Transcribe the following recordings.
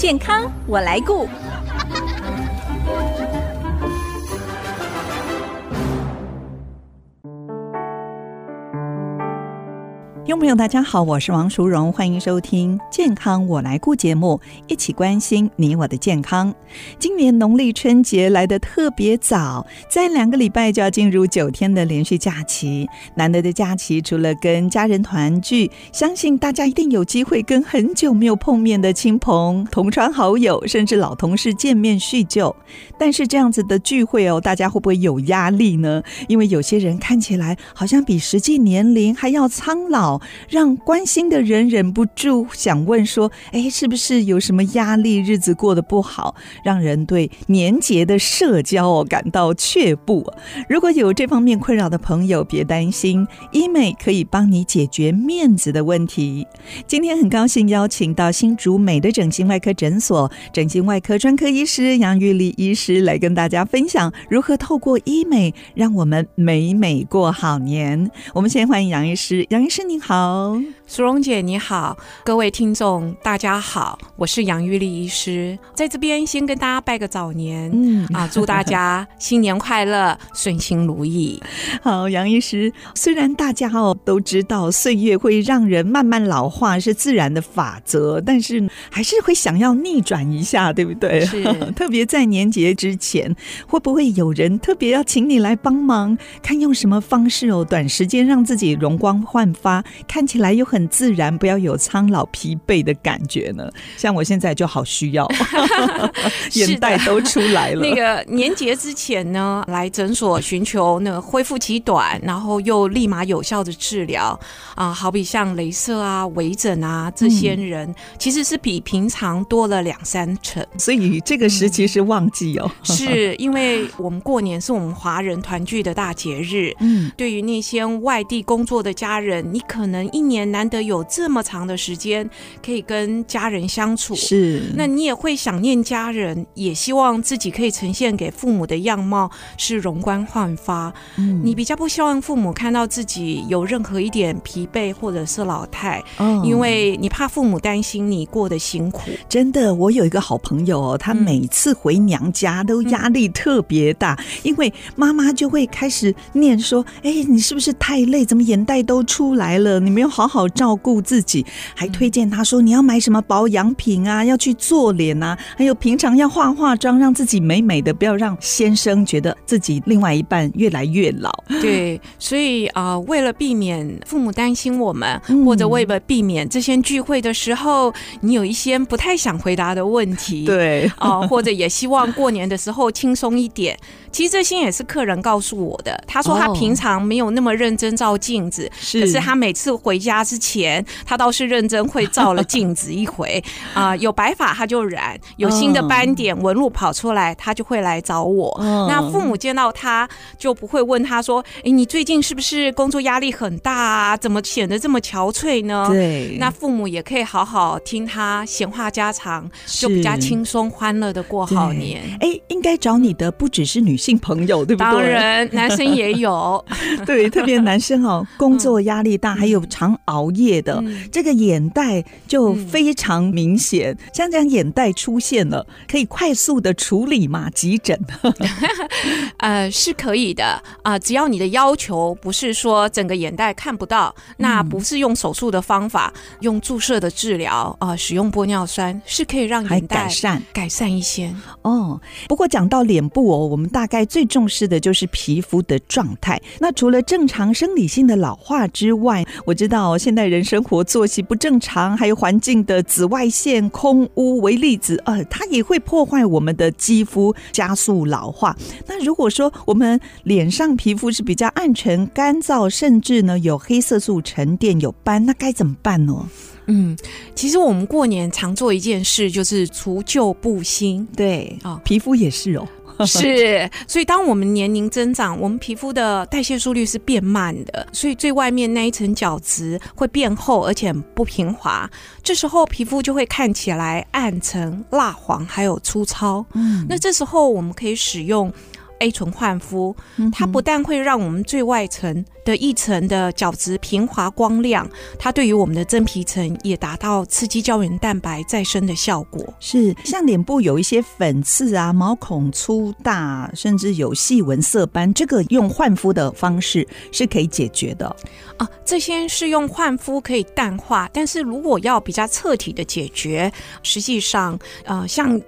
健康我来顾。听众朋友，大家好，我是王淑荣，欢迎收听《健康我来顾》节目，一起关心你我的健康。今年农历春节来得特别早，在两个礼拜就要进入九天的连续假期。难得的假期，除了跟家人团聚，相信大家一定有机会跟很久没有碰面的亲朋、同窗好友，甚至老同事见面叙旧。但是这样子的聚会哦，大家会不会有压力呢？因为有些人看起来好像比实际年龄还要苍老。让关心的人忍不住想问说：“哎，是不是有什么压力？日子过得不好，让人对年节的社交哦感到却步？如果有这方面困扰的朋友，别担心，医美可以帮你解决面子的问题。今天很高兴邀请到新竹美的整形外科诊所整形外科专科医师杨玉丽医师来跟大家分享如何透过医美让我们美美过好年。我们先欢迎杨医师，杨医师您好。好，苏荣姐你好，各位听众大家好，我是杨玉丽医师，在这边先跟大家拜个早年，嗯啊，祝大家 新年快乐，顺心如意。好，杨医师，虽然大家哦都知道岁月会让人慢慢老化是自然的法则，但是还是会想要逆转一下，对不对？是，特别在年节之前，会不会有人特别要请你来帮忙，看用什么方式哦，短时间让自己容光焕发？看起来又很自然，不要有苍老疲惫的感觉呢。像我现在就好需要，眼袋都出来了。那个年节之前呢，来诊所寻求那个恢复期短，然后又立马有效的治疗啊，好比像镭射啊、微整啊这些人，嗯、其实是比平常多了两三成。所以这个时期是旺季哦，嗯、是因为我们过年是我们华人团聚的大节日。嗯，对于那些外地工作的家人，你可能。可能一年难得有这么长的时间可以跟家人相处，是，那你也会想念家人，也希望自己可以呈现给父母的样貌是容光焕发。嗯，你比较不希望父母看到自己有任何一点疲惫或者是老态，哦，因为你怕父母担心你过得辛苦。真的，我有一个好朋友哦，他每次回娘家都压力特别大，嗯，因为妈妈就会开始念说：“哎，你是不是太累？怎么眼袋都出来了？”你没有好好照顾自己，还推荐他说，你要买什么保养品啊，要去做脸啊，还有平常要化化妆，让自己美美的，不要让先生觉得自己另外一半越来越老。对，所以啊、呃，为了避免父母担心我们，或者为了避免这些聚会的时候，你有一些不太想回答的问题，对啊、呃，或者也希望过年的时候轻松一点。其实这些也是客人告诉我的，他说他平常没有那么认真照镜子，是，可是他每次。回家之前，他倒是认真会照了镜子一回 啊、呃，有白发他就染，有新的斑点纹路跑出来，他就会来找我。那父母见到他就不会问他说：“哎，你最近是不是工作压力很大啊？怎么显得这么憔悴呢？”对，那父母也可以好好听他闲话家常，就比较轻松欢乐的过好年。哎，应该找你的不只是女性朋友，对不对？当然，男生也有。对，特别男生哦，工作压力大，还有。常熬夜的、嗯、这个眼袋就非常明显，嗯、像这样眼袋出现了，可以快速的处理嘛？急诊？呃，是可以的啊、呃，只要你的要求不是说整个眼袋看不到，那不是用手术的方法，嗯、用注射的治疗啊、呃，使用玻尿酸是可以让眼袋改善改善一些哦。不过讲到脸部哦，我们大概最重视的就是皮肤的状态。那除了正常生理性的老化之外，我知道现代人生活作息不正常，还有环境的紫外线、空污、微粒子，呃，它也会破坏我们的肌肤，加速老化。那如果说我们脸上皮肤是比较暗沉、干燥，甚至呢有黑色素沉淀、有斑，那该怎么办呢？嗯，其实我们过年常做一件事，就是除旧布新。对啊，哦，皮肤也是哦。是，所以当我们年龄增长，我们皮肤的代谢速率是变慢的，所以最外面那一层角质会变厚，而且不平滑。这时候皮肤就会看起来暗沉、蜡黄，还有粗糙。嗯，那这时候我们可以使用 A 醇焕肤，它不但会让我们最外层的一层的角质平滑光亮，它对于我们的真皮层也达到刺激胶原蛋白再生的效果。是，像脸部有一些粉刺啊、毛孔粗大，甚至有细纹色斑，这个用焕肤的方式是可以解决的啊。这些是用焕肤可以淡化，但是如果要比较彻底的解决，实际上，呃，像。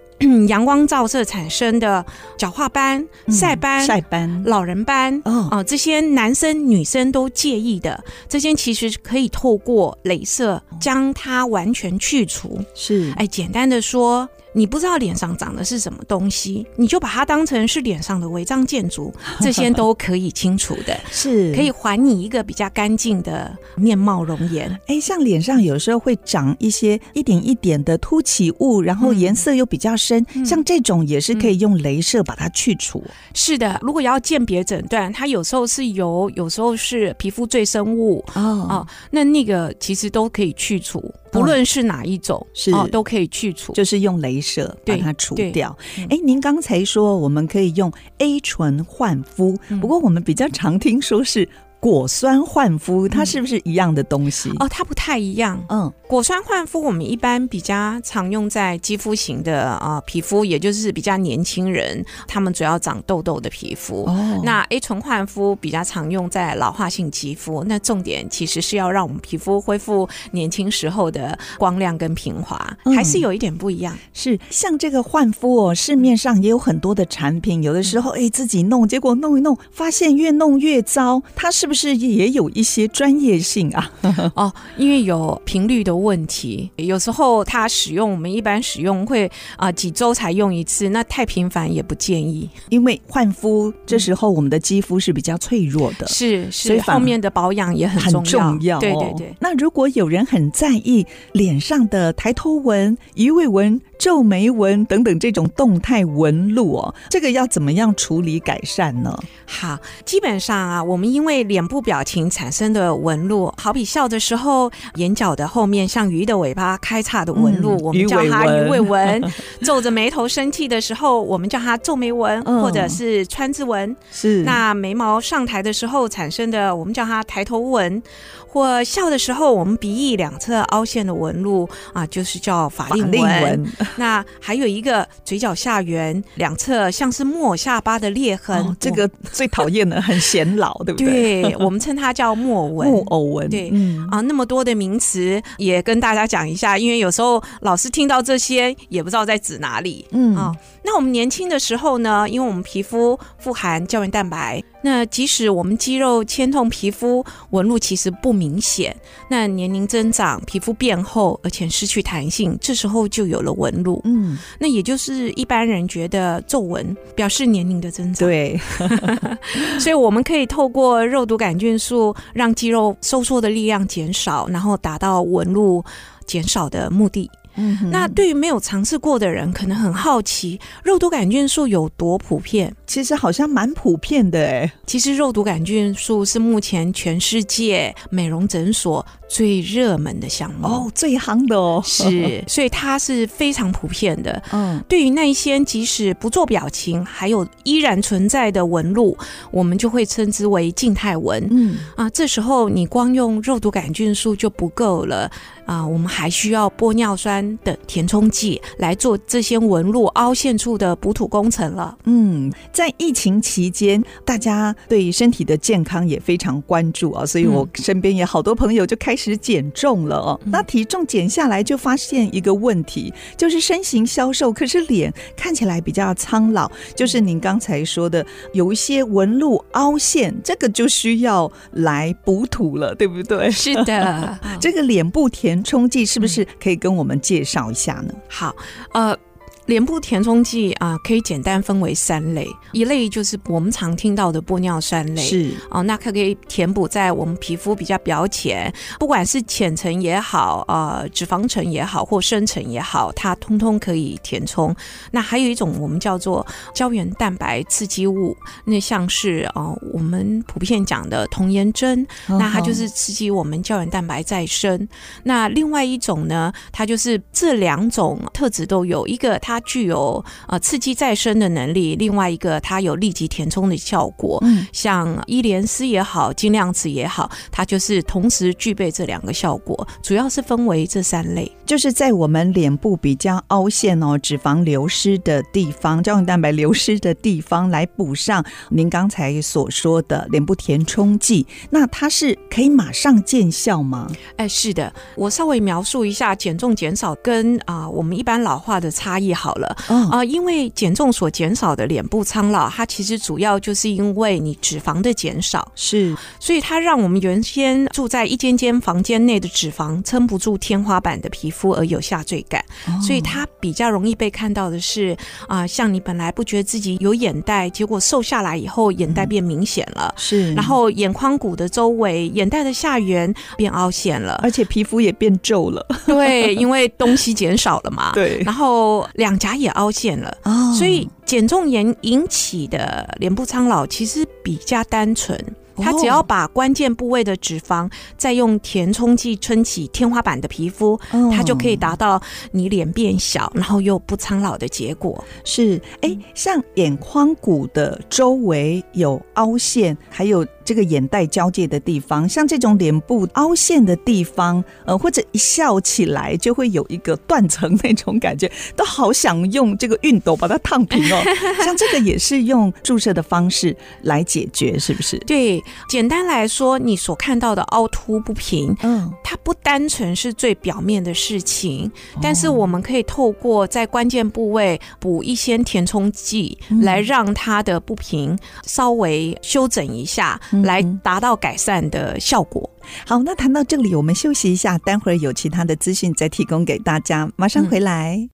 阳光照射产生的角化斑、晒斑、晒斑、老人斑，哦、呃，这些男生女生都介意的，这些其实可以透过镭射将它完全去除。是，哎，简单的说。你不知道脸上长的是什么东西，你就把它当成是脸上的违章建筑，这些都可以清除的，是可以还你一个比较干净的面貌容颜。哎，像脸上有时候会长一些一点一点的凸起物，然后颜色又比较深，嗯、像这种也是可以用镭射把它去除。是的，如果要鉴别诊断，它有时候是油，有时候是皮肤赘生物哦，哦，那那个其实都可以去除。不论是哪一种，是、哦、都可以去除，就是用镭射把它除掉。哎，您刚才说我们可以用 A 醇焕肤，嗯、不过我们比较常听说是。果酸焕肤，它是不是一样的东西？哦，它不太一样。嗯，果酸焕肤我们一般比较常用在肌肤型的啊、呃、皮肤，也就是比较年轻人，他们主要长痘痘的皮肤。哦，那 A 醇焕肤比较常用在老化性肌肤，那重点其实是要让我们皮肤恢复年轻时候的光亮跟平滑，嗯、还是有一点不一样。是像这个焕肤哦，市面上也有很多的产品，有的时候哎自己弄，结果弄一弄，发现越弄越糟，它是不是？不是也有一些专业性啊？哦，因为有频率的问题，有时候它使用我们一般使用会啊、呃、几周才用一次，那太频繁也不建议。因为换肤这时候我们的肌肤是比较脆弱的，是、嗯、是，所以后面的保养也很重要。很重要哦、对对对。那如果有人很在意脸上的抬头纹、鱼尾纹、皱眉纹等等这种动态纹路哦，这个要怎么样处理改善呢？好，基本上啊，我们因为脸。部表情产生的纹路，好比笑的时候，眼角的后面像鱼的尾巴开叉的纹路，嗯、我们叫它鱼尾纹；皱着眉头生气的时候，我们叫它皱眉纹，嗯、或者是川字纹。是那眉毛上抬的时候产生的，我们叫它抬头纹。或笑的时候，我们鼻翼两侧凹陷的纹路啊，就是叫法令纹。那还有一个嘴角下缘两侧像是木偶下巴的裂痕，哦、这个 最讨厌的，很显老，对不对？对，我们称它叫 木偶纹。木偶纹，对，嗯啊，那么多的名词也跟大家讲一下，因为有时候老师听到这些也不知道在指哪里。嗯啊，那我们年轻的时候呢，因为我们皮肤富含胶原蛋白。那即使我们肌肉牵痛，皮肤纹路其实不明显。那年龄增长，皮肤变厚，而且失去弹性，这时候就有了纹路。嗯，那也就是一般人觉得皱纹表示年龄的增长。对，所以我们可以透过肉毒杆菌素，让肌肉收缩的力量减少，然后达到纹路减少的目的。嗯，那对于没有尝试过的人，可能很好奇，肉毒杆菌素有多普遍？其实好像蛮普遍的哎。其实肉毒杆菌素是目前全世界美容诊所最热门的项目哦，最夯的哦。是，所以它是非常普遍的。嗯，对于那一些即使不做表情，还有依然存在的纹路，我们就会称之为静态纹。嗯啊，这时候你光用肉毒杆菌素就不够了。啊，我们还需要玻尿酸的填充剂来做这些纹路凹陷处的补土工程了。嗯，在疫情期间，大家对身体的健康也非常关注啊，所以我身边也好多朋友就开始减重了哦。嗯、那体重减下来，就发现一个问题，就是身形消瘦，可是脸看起来比较苍老。就是您刚才说的，有一些纹路凹陷，这个就需要来补土了，对不对？是的，这个脸部填。填充剂是不是可以跟我们介绍一下呢？好，呃。脸部填充剂啊，可以简单分为三类，一类就是我们常听到的玻尿酸类，是哦，那它可以填补在我们皮肤比较表浅，不管是浅层也好，呃，脂肪层也好，或深层也好，它通通可以填充。那还有一种我们叫做胶原蛋白刺激物，那像是哦，我们普遍讲的童颜针，那它就是刺激我们胶原蛋白再生。那另外一种呢，它就是这两种特质都有，一个它。它具有呃刺激再生的能力，另外一个它有立即填充的效果。嗯，像伊莲丝也好，金量子也好，它就是同时具备这两个效果，主要是分为这三类，就是在我们脸部比较凹陷哦，脂肪流失的地方，胶原蛋白流失的地方，来补上您刚才所说的脸部填充剂。那它是可以马上见效吗？哎，是的，我稍微描述一下减重减少跟啊、呃、我们一般老化的差异好了。啊、因为减重所减少的脸部苍老，它其实主要就是因为你脂肪的减少，是，所以它让我们原先住在一间间房间内的脂肪撑不住天花板的皮肤而有下坠感，哦、所以它比较容易被看到的是啊、呃，像你本来不觉得自己有眼袋，结果瘦下来以后眼袋变明显了，是，然后眼眶骨的周围、眼袋的下缘变凹陷了，而且皮肤也变皱了，对，因为东西减少了嘛，对，然后两颊也凹陷了，哦，所以减重炎引起的脸部苍老其实比较单纯。它只要把关键部位的脂肪再用填充剂撑起天花板的皮肤，它就可以达到你脸变小，然后又不苍老的结果。是，哎，像眼眶骨的周围有凹陷，还有。这个眼袋交界的地方，像这种脸部凹陷的地方，呃，或者一笑起来就会有一个断层那种感觉，都好想用这个熨斗把它烫平哦。像这个也是用注射的方式来解决，是不是？对，简单来说，你所看到的凹凸不平，嗯，它不单纯是最表面的事情，但是我们可以透过在关键部位补一些填充剂，来让它的不平稍微修整一下。来达到改善的效果。好，那谈到这里，我们休息一下，待会儿有其他的资讯再提供给大家，马上回来。嗯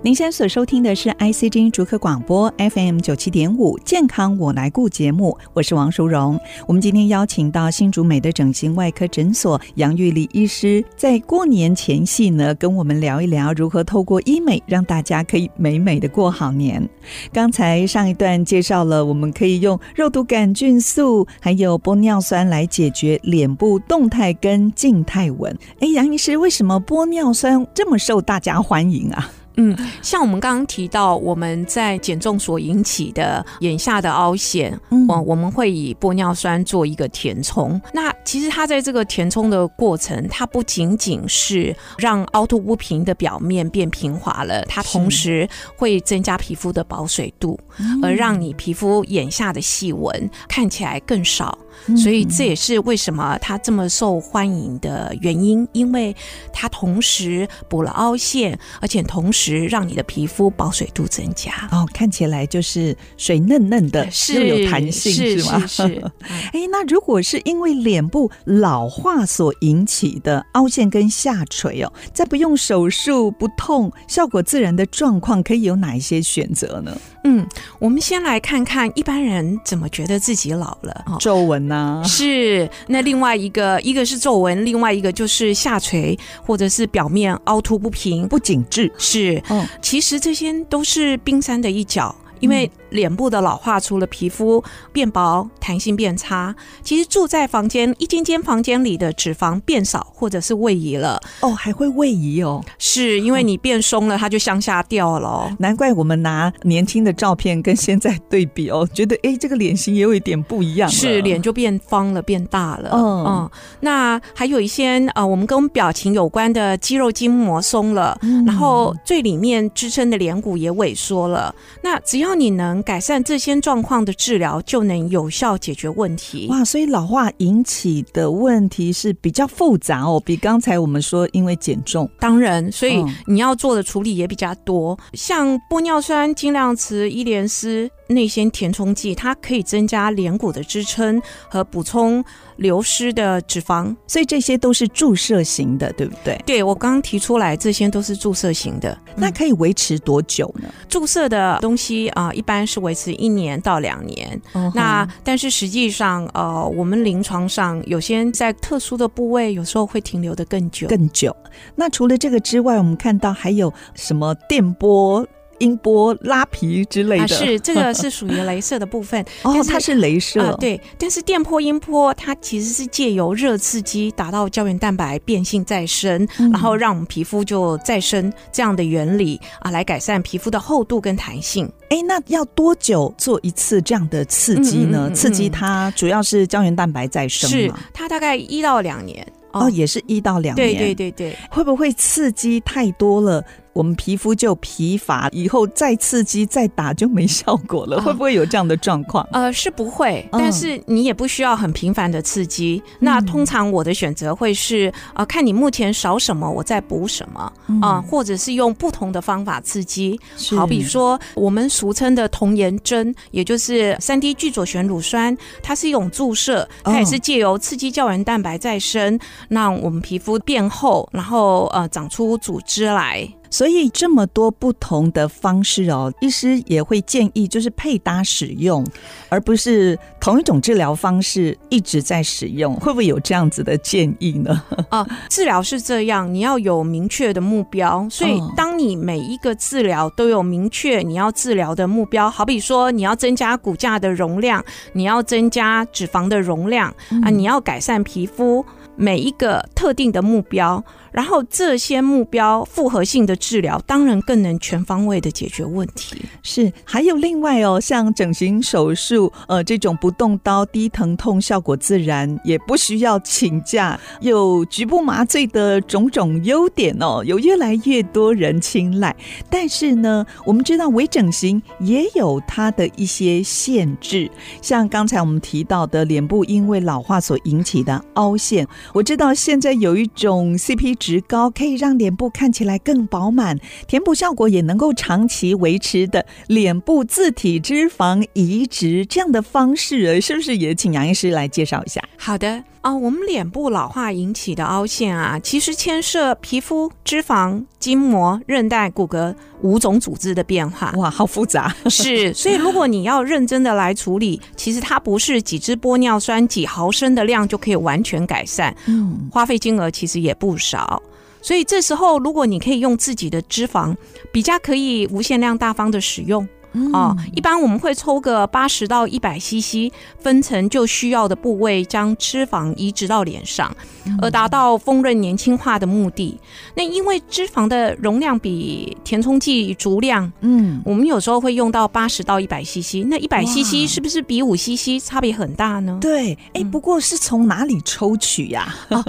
您现在所收听的是 ICG 竹科广播 FM 九七点五健康我来顾节目，我是王淑荣。我们今天邀请到新竹美的整形外科诊所杨玉丽医师，在过年前夕呢，跟我们聊一聊如何透过医美让大家可以美美的过好年。刚才上一段介绍了，我们可以用肉毒杆菌素还有玻尿酸来解决脸部动态跟静态纹。哎，杨医师，为什么玻尿酸这么受大家欢迎啊？嗯，像我们刚刚提到，我们在减重所引起的眼下的凹陷，嗯，我们会以玻尿酸做一个填充。那其实它在这个填充的过程，它不仅仅是让凹凸不平的表面变平滑了，它同时会增加皮肤的保水度，而让你皮肤眼下的细纹看起来更少。所以这也是为什么它这么受欢迎的原因，因为它同时补了凹陷，而且同时让你的皮肤保水度增加。哦，看起来就是水嫩嫩的，是又有弹性，是，是吗？是。哎，那如果是因为脸部老化所引起的凹陷跟下垂哦，在不用手术、不痛、效果自然的状况，可以有哪一些选择呢？嗯，我们先来看看一般人怎么觉得自己老了。皱纹呢，是。那另外一个，一个是皱纹，另外一个就是下垂，或者是表面凹凸不平、不紧致。是，嗯，其实这些都是冰山的一角。因为脸部的老化，除了皮肤变薄、弹性变差，其实住在房间一间间房间里的脂肪变少，或者是位移了。哦，还会位移哦？是因为你变松了，它就向下掉了哦。难怪我们拿年轻的照片跟现在对比哦，觉得哎，这个脸型也有一点不一样。是，脸就变方了，变大了。嗯嗯。那还有一些呃，我们跟表情有关的肌肉筋膜松了，嗯、然后最里面支撑的脸骨也萎缩了。那只要只要你能改善这些状况的治疗，就能有效解决问题。哇，所以老化引起的问题是比较复杂哦，比刚才我们说因为减重，当然，所以你要做的处理也比较多，嗯、像玻尿酸、精量瓷、伊莲丝。内些填充剂，它可以增加脸骨的支撑和补充流失的脂肪，所以这些都是注射型的，对不对？对，我刚刚提出来，这些都是注射型的。那可以维持多久呢？注射的东西啊、呃，一般是维持一年到两年。Uh-huh. 那但是实际上，呃，我们临床上有些在特殊的部位，有时候会停留的更久。更久。那除了这个之外，我们看到还有什么电波？音波拉皮之类的。啊、是 这个是属于镭射的部分。哦，它是镭射、呃。对，但是电波、音波它其实是借由热刺激达到胶原蛋白变性再生，嗯、然后让我们皮肤就再生这样的原理啊，来改善皮肤的厚度跟弹性。哎，那要多久做一次这样的刺激呢？刺激它主要是胶原蛋白再生是它大概一到两年。哦，也是一到两年。对对对对，会不会刺激太多了？我们皮肤就疲乏，以后再刺激再打就没效果了，会不会有这样的状况？呃，是不会，但是你也不需要很频繁的刺激。嗯、那通常我的选择会是，呃，看你目前少什么，我再补什么啊、或者是用不同的方法刺激。好比说我们俗称的童颜针，也就是三 D 聚左旋乳酸，它是一种注射，它也是借由刺激胶原蛋白再生，让我们皮肤变厚，然后呃长出组织来。所以这么多不同的方式哦，医师也会建议就是配搭使用，而不是同一种治疗方式一直在使用。会不会有这样子的建议呢？啊，治疗是这样，你要有明确的目标。所以当你每一个治疗都有明确你要治疗的目标，好比说你要增加骨架的容量，你要增加脂肪的容量啊，你要改善皮肤，每一个特定的目标。然后这些目标复合性的治疗，当然更能全方位的解决问题。是，还有另外哦，像整形手术，呃，这种不动刀、低疼痛、效果自然，也不需要请假，有局部麻醉的种种优点哦，有越来越多人青睐。但是呢，我们知道微整形也有它的一些限制，像刚才我们提到的脸部因为老化所引起的凹陷，我知道现在有一种 CP。值高可以让脸部看起来更饱满，填补效果也能够长期维持的脸部自体脂肪移植这样的方式，是不是也请杨医师来介绍一下？好的啊，我们脸部老化引起的凹陷啊，其实牵涉皮肤、脂肪、筋膜、韧带、骨骼五种组织的变化。哇，好复杂。是，所以如果你要认真的来处理，其实它不是几支玻尿酸几毫升的量就可以完全改善。嗯，花费金额其实也不少。所以这时候，如果你可以用自己的脂肪，比较可以无限量大方的使用。哦，一般我们会抽个八十到一百 CC，分成就需要的部位，将脂肪移植到脸上，而达到丰润年轻化的目的。那因为脂肪的容量比填充剂足量，嗯，我们有时候会用到八十到一百 CC。那一百 CC 是不是比五 CC 差别很大呢？对，哎，不过是从哪里抽取呀？啊？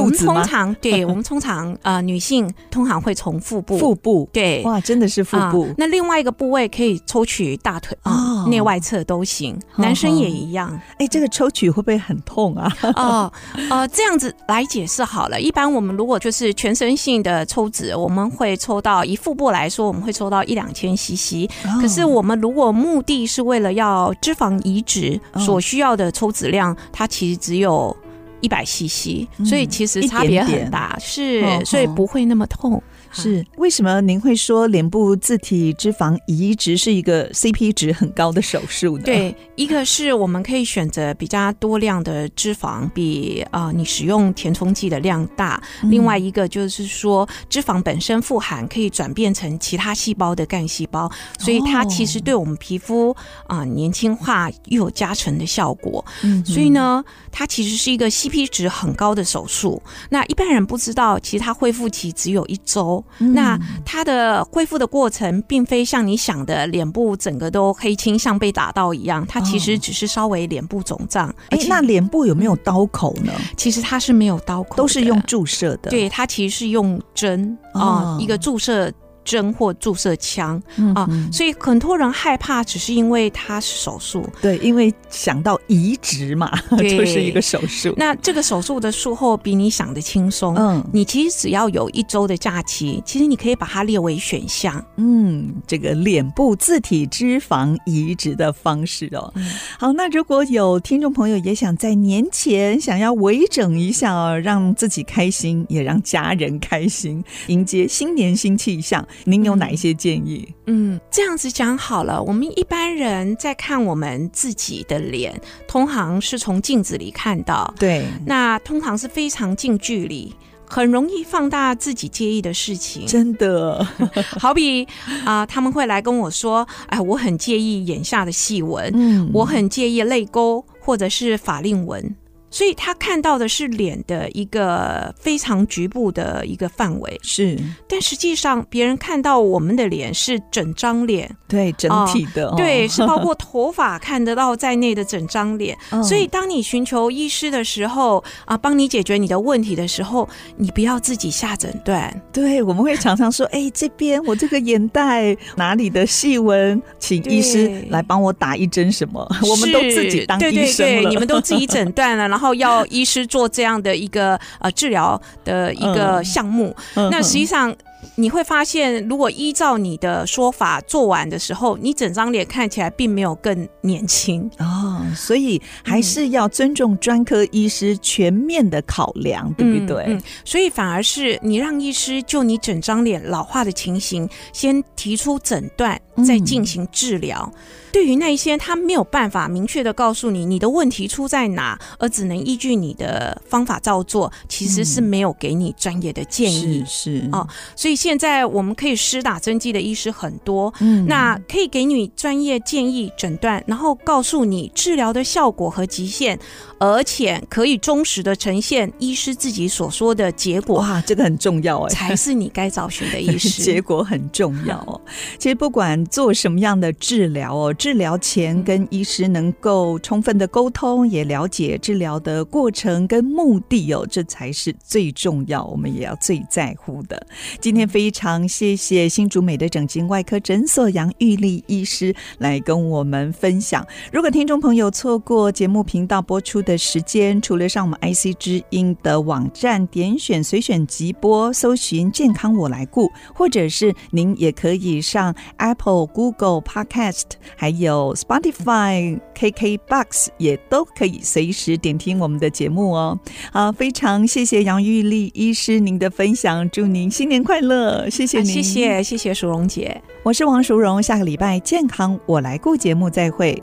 我们通常对 我们通常呃女性通常会从腹部，腹部对哇，真的是腹部。呃、那另外一个部位可以抽取大腿啊，内、外侧都行，男生也一样。哎，这个抽取会不会很痛啊？哦呃，这样子来解释好了。一般我们如果就是全身性的抽脂，我们会抽到以腹部来说，我们会抽到一两千 CC。可是我们如果目的是为了要脂肪移植，所需要的抽脂量，它其实只有。一百 CC，所以其实差别很大，嗯、是，哦、所以不会那么痛。是为什么您会说脸部自体脂肪移植是一个 CP 值很高的手术呢？对，一个是我们可以选择比较多量的脂肪，比啊、呃、你使用填充剂的量大。嗯、另外一个就是说，脂肪本身富含可以转变成其他细胞的干细胞，所以它其实对我们皮肤啊、呃、年轻化又有加成的效果。嗯，所以呢，它其实是一个 CP 值很高的手术。那一般人不知道，其实它恢复期只有一周。那它的恢复的过程，并非像你想的脸部整个都黑青，像被打到一样。它其实只是稍微脸部肿胀。哎、欸，那脸部有没有刀口呢？其实它是没有刀口，都是用注射的。对，它其实是用针啊、呃，一个注射。针或注射枪啊，所以很多人害怕，只是因为它是手术。对，因为想到移植嘛，就是一个手术。那这个手术的术后比你想的轻松。嗯，你其实只要有一周的假期，其实你可以把它列为选项。嗯，这个脸部自体脂肪移植的方式哦。嗯、好，那如果有听众朋友也想在年前想要微整一下，让自己开心，也让家人开心，迎接新年新气象。您有哪一些建议？嗯，这样子讲好了。我们一般人在看我们自己的脸，通常是从镜子里看到。对，那通常是非常近距离。很容易放大自己介意的事情，真的。好比啊、呃，他们会来跟我说：“哎，我很介意眼下的细纹，嗯，我很介意泪沟或者是法令纹。”所以他看到的是脸的一个非常局部的一个范围，是。但实际上，别人看到我们的脸是整张脸，对，整体的，哦、对，是包括头发看得到在内的整张脸。哦、所以，当你寻求医师的时候，啊，帮你解决你的问题的时候，你不要自己下诊断。对，我们会常常说，哎、欸，这边我这个眼袋哪里的细纹，请医师来帮我打一针什么？我们都自己当医生了，对对对，你们都自己诊断了，然后。然后要医师做这样的一个呃治疗的一个项目，那实际上。你会发现，如果依照你的说法做完的时候，你整张脸看起来并没有更年轻哦。所以还是要尊重专科医师全面的考量，嗯、对不对、嗯嗯？所以反而是你让医师就你整张脸老化的情形，先提出诊断，再进行治疗。嗯、对于那一些他没有办法明确的告诉你你的问题出在哪，而只能依据你的方法照做，其实是没有给你专业的建议。是哦，所以。所以现在我们可以施打针剂的医师很多，嗯，那可以给你专业建议、诊断，然后告诉你治疗的效果和极限，而且可以忠实的呈现医师自己所说的结果。哇，这个很重要哎，才是你该找寻的医师。结果很重要哦。其实不管做什么样的治疗哦，治疗前跟医师能够充分的沟通，也了解治疗的过程跟目的哦，这才是最重要，我们也要最在乎的。今天。非常谢谢新竹美的整形外科诊所杨玉丽医师来跟我们分享。如果听众朋友错过节目频道播出的时间，除了上我们 IC 之音的网站点选随选即播，搜寻“健康我来顾”，或者是您也可以上 Apple、Google Podcast，还有 Spotify、KKBox，也都可以随时点听我们的节目哦。好，非常谢谢杨玉丽医师您的分享，祝您新年快乐！乐，谢谢您，谢谢谢谢淑荣姐，我是王淑荣，下个礼拜健康我来顾节目再会。